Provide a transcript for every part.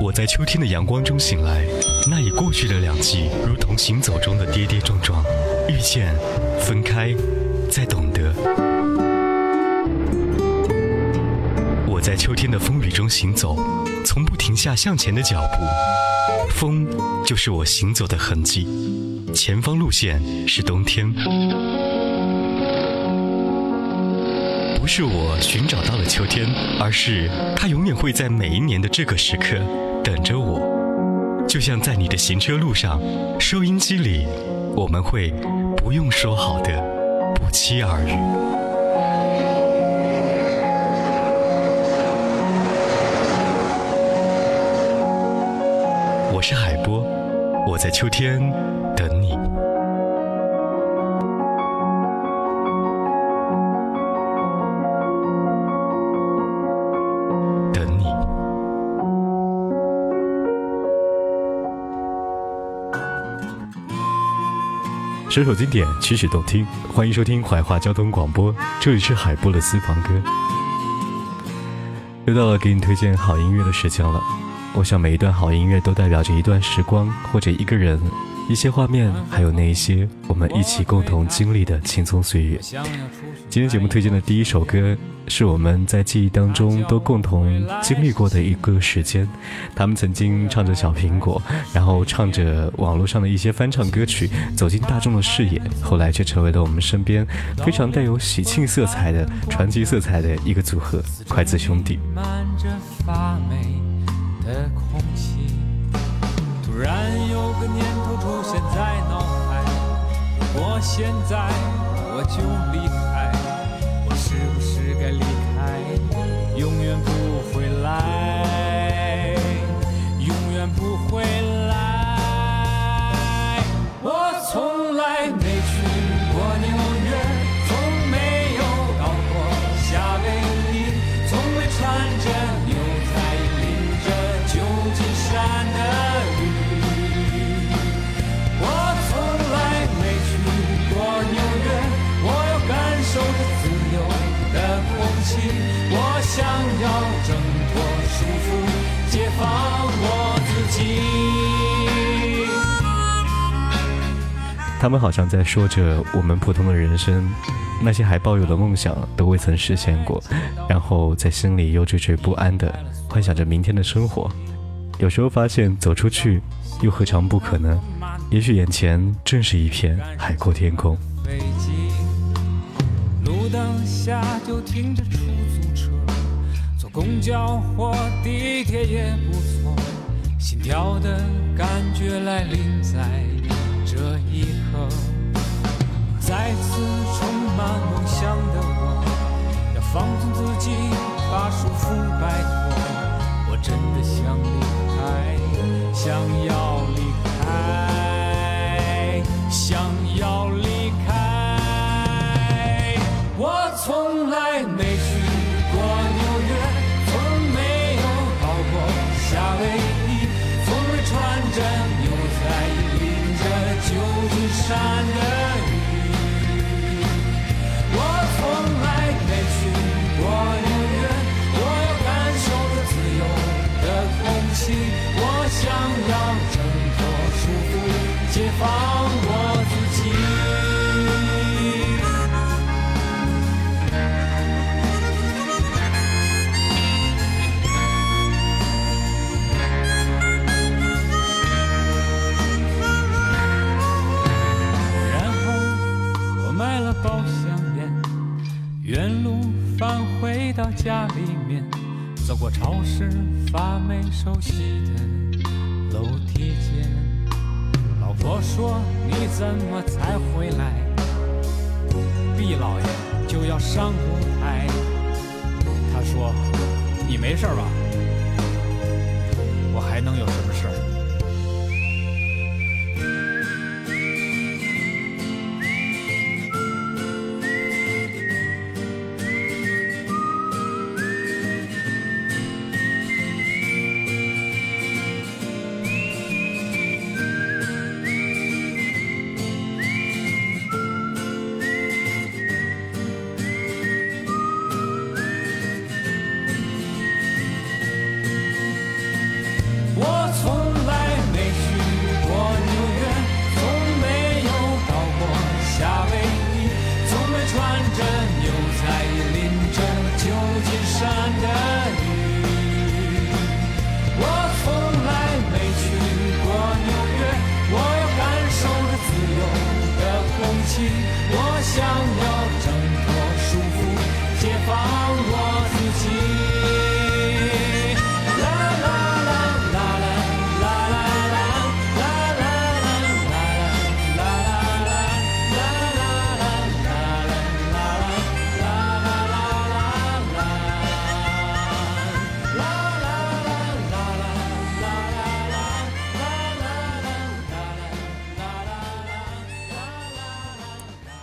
我在秋天的阳光中醒来，那已过去的两季，如同行走中的跌跌撞撞，遇见，分开，再懂得。我在秋天的风雨中行走，从不停下向前的脚步。风就是我行走的痕迹，前方路线是冬天。不是我寻找到了秋天，而是它永远会在每一年的这个时刻等着我。就像在你的行车路上，收音机里，我们会不用说好的不期而遇。我是海波，我在秋天首首经典，曲曲动听，欢迎收听怀化交通广播，这里是海波的私房歌。又到了给你推荐好音乐的时间了。我想每一段好音乐都代表着一段时光，或者一个人。一些画面，还有那一些我们一起共同经历的轻松岁月。今天节目推荐的第一首歌，是我们在记忆当中都共同经历过的一个时间。他们曾经唱着小苹果，然后唱着网络上的一些翻唱歌曲，走进大众的视野，后来却成为了我们身边非常带有喜庆色彩的传奇色彩的一个组合——筷子兄弟。突然有个念头出现在脑海，如果现在我就离开，放我自己。他们好像在说着我们普通的人生，那些还抱有的梦想都未曾实现过，然后在心里又惴惴不安的幻想着明天的生活。有时候发现走出去，又何尝不可能？也许眼前正是一片海阔天空。路灯下就停着出租车，坐公交或地铁也不错。心跳的感觉来临在这一刻，再次充满梦想的我，要放纵自己，把束缚摆脱。我真的想离开，想要离金山的雨。我从来没去过纽约，我要感受自由的空气，我想要挣脱束缚，解放家里面，走过超市，发霉熟悉的楼梯间。老婆说：“你怎么才回来？”毕老爷就要上舞台。他说：“你没事吧？我还能有什么事？”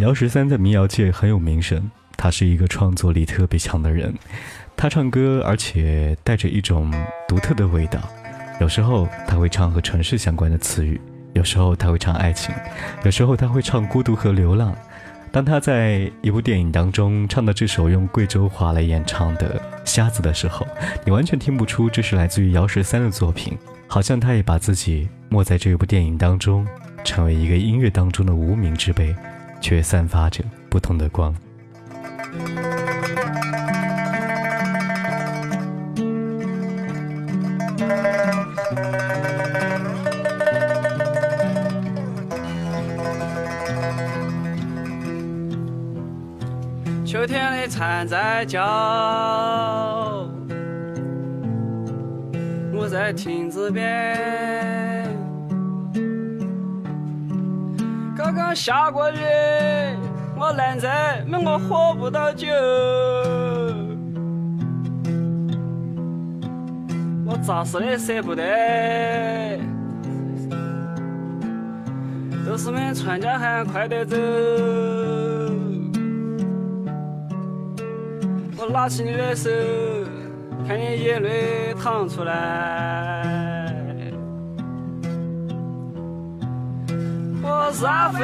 姚十三在民谣界很有名声，他是一个创作力特别强的人。他唱歌，而且带着一种独特的味道。有时候他会唱和城市相关的词语，有时候他会唱爱情，有时候他会唱孤独和流浪。当他在一部电影当中唱到这首用贵州话来演唱的《瞎子》的时候，你完全听不出这是来自于姚十三的作品，好像他也把自己没在这部电影当中，成为一个音乐当中的无名之辈。却散发着不同的光。秋天的蝉在叫，我在亭子边。刚刚下过雨，我懒在，没我喝不到酒。我咋死的舍不得，都是们全家喊快点走。我拉起你的手，看你眼泪淌出来。我是阿飞，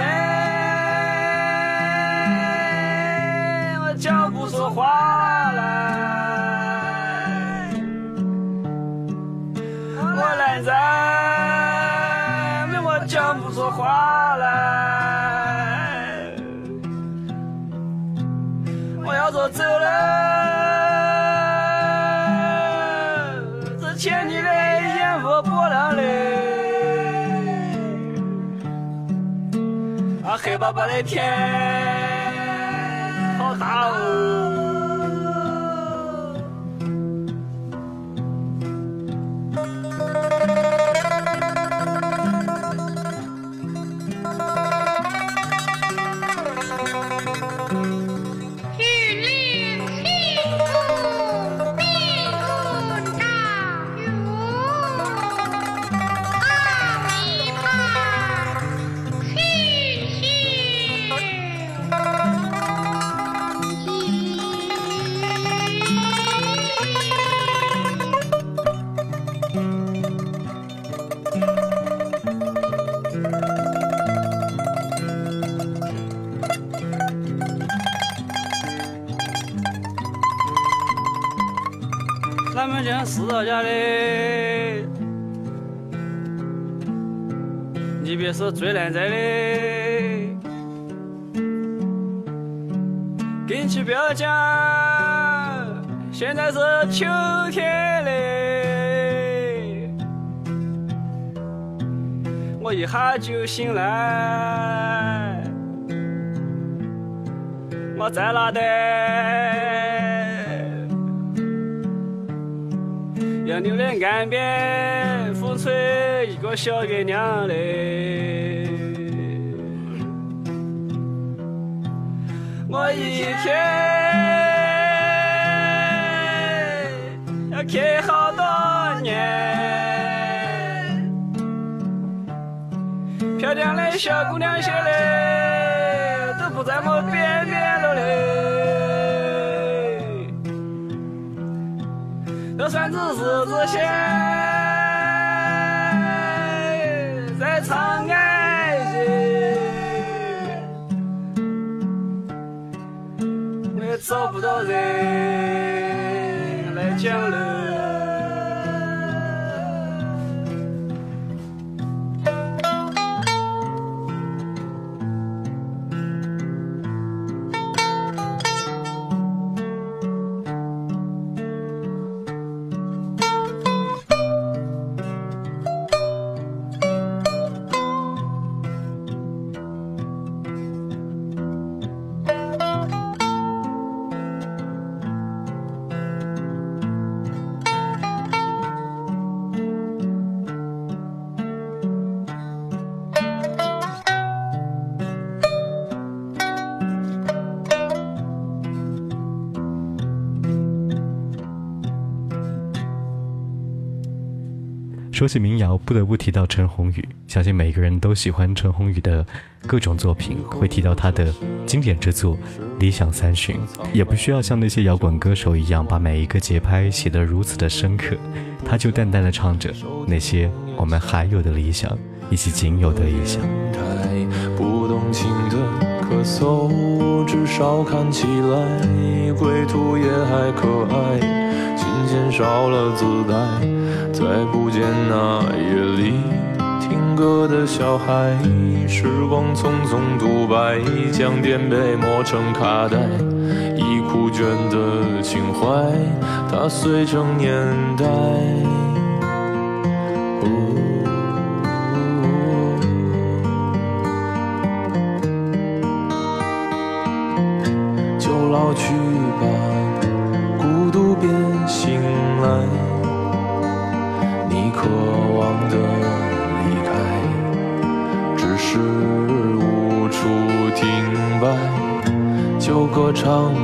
我讲不出话来。我懒在，我讲不出话来。我要走走了，爸爸的天。咱们讲四道家的，你别说最难摘的，跟起不要讲，现在是秋天嘞，一下就醒来，我在哪的？杨柳的岸边，风吹一个小月亮嘞。我一天小姑娘些嘞，都不在我边边了嘞。就算只是这些在唱爱情，我也找不到人说起民谣，不得不提到陈鸿宇。相信每个人都喜欢陈鸿宇的各种作品，会提到他的经典之作《理想三旬》，也不需要像那些摇滚歌手一样把每一个节拍写得如此的深刻，他就淡淡的唱着那些我们还有的理想，以及仅有的理想。不动情的咳嗽，至少看起来归途也还可爱，琴弦少了姿态。再不见那夜里听歌的小孩，时光匆匆独白，将颠沛磨成卡带，已枯卷的情怀，它碎成年代。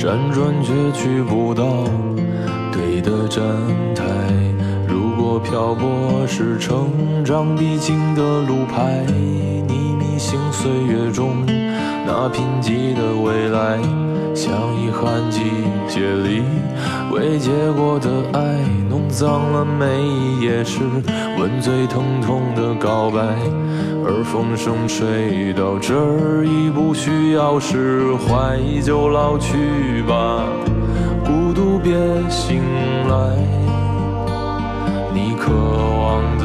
辗转却去不到对的站台。如果漂泊是成长必经的路牌，你迷信岁月中那贫瘠的未来，像遗憾季节里未结果的爱，弄脏了每一页诗。吻最疼痛的告白，而风声吹到这儿已不需要释怀，就老去吧，孤独别醒来。你渴望的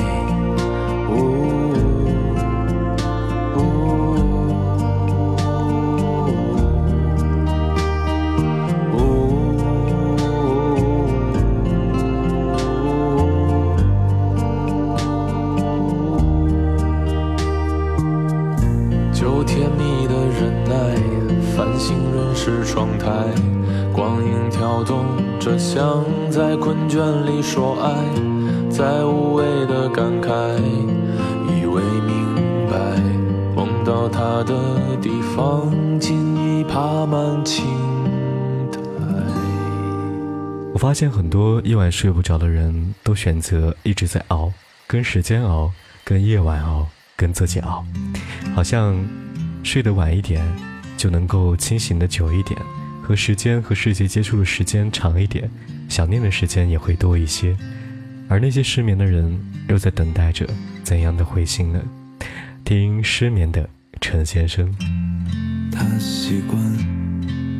发现很多夜晚睡不着的人都选择一直在熬，跟时间熬，跟夜晚熬，跟自己熬，好像睡得晚一点，就能够清醒的久一点。和时间和世界接触的时间长一点，想念的时间也会多一些。而那些失眠的人，又在等待着怎样的回信呢？听失眠的陈先生。他习惯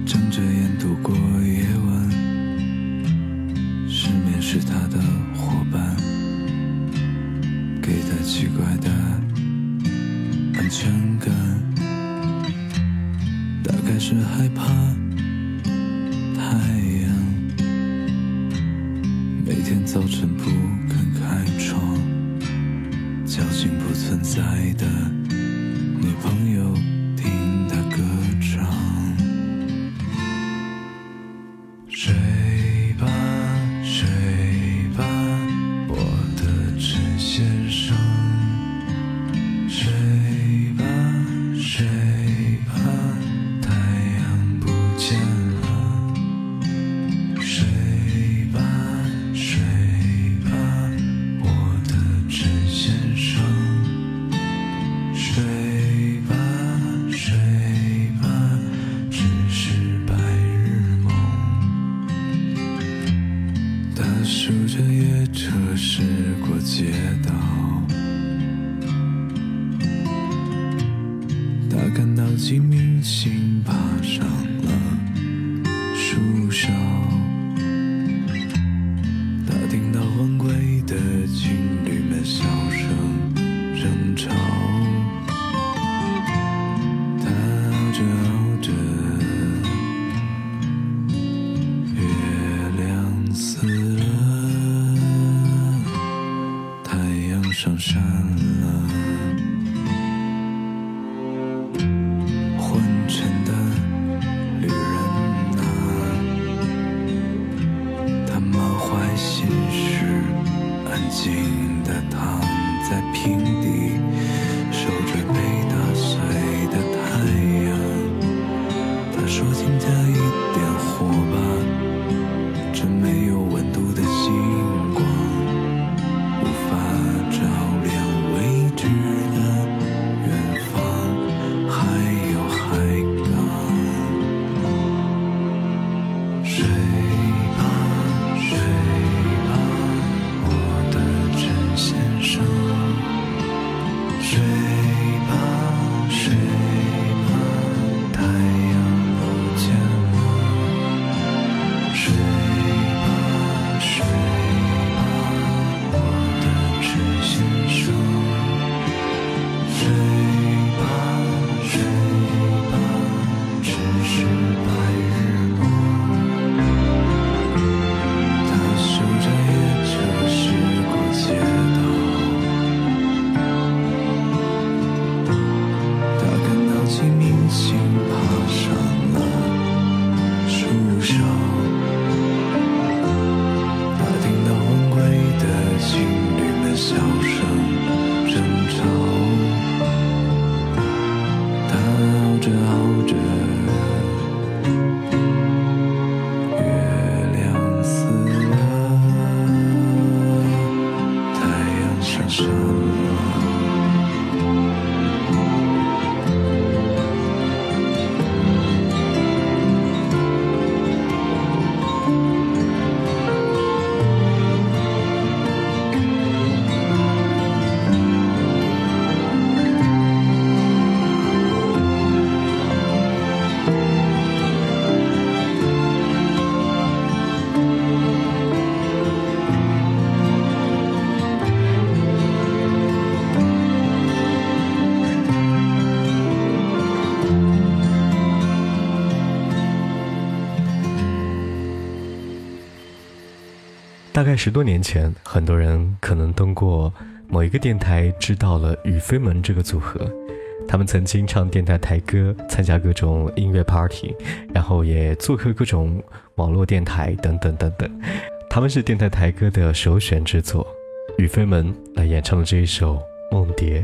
睁着眼度过是他的伙伴，给他奇怪的安全感，大概是害怕。太阳，每天早晨不肯开窗，交情不存在的谁？大概十多年前，很多人可能通过某一个电台知道了宇飞门这个组合。他们曾经唱电台台歌，参加各种音乐 party，然后也做客各种网络电台等等等等。他们是电台台歌的首选之作。宇飞门来演唱了这一首《梦蝶》。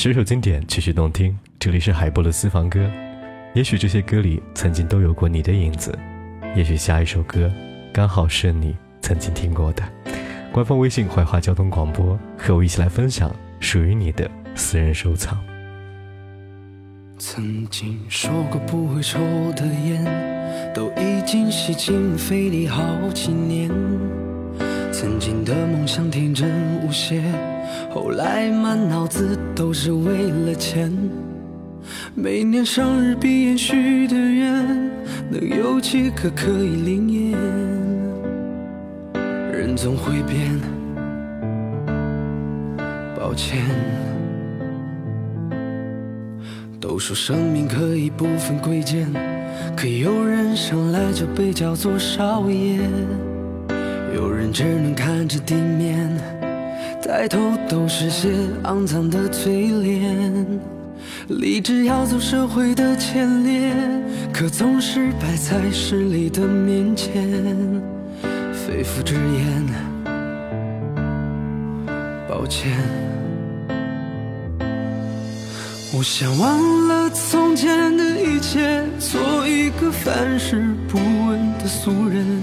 十首经典，曲曲动听。这里是海波的私房歌，也许这些歌里曾经都有过你的影子，也许下一首歌刚好是你曾经听过的。官方微信“怀化交通广播”，和我一起来分享属于你的私人收藏。曾经说过不会抽的烟，都已经吸进肺里好几年。曾经的梦想天真无邪，后来满脑子都是为了钱。每年生日闭眼许的愿，能有几个可以灵验？人总会变，抱歉。都说生命可以不分贵贱，可有人生来就被叫做少爷。有人只能看着地面，抬头都是些肮脏的嘴脸。立志要走社会的前列，可总是摆在势力的面前，肺腑之言，抱歉。我想忘了从前的一切，做一个凡事不问的俗人。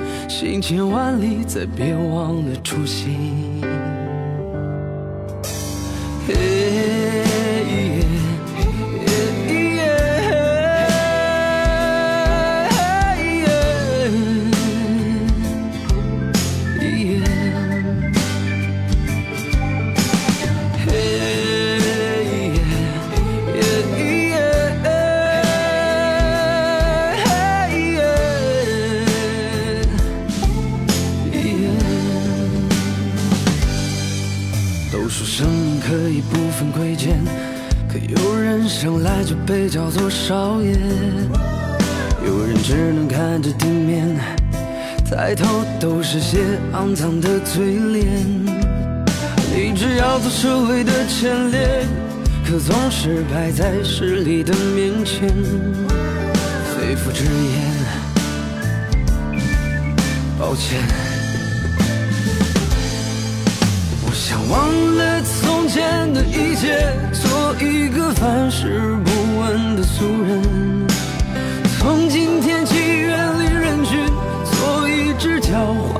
行千万里，再别忘了初心。是些肮脏的嘴脸。立志要做社会的前列，可总是摆在势力的面前，肺腑之言，抱歉。我想忘了从前的一切，做一个凡事不问。的俗人，从今天起远离人群，做一只狡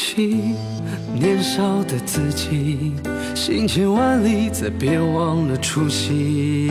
起，年少的自己，行千万里，再别忘了初心。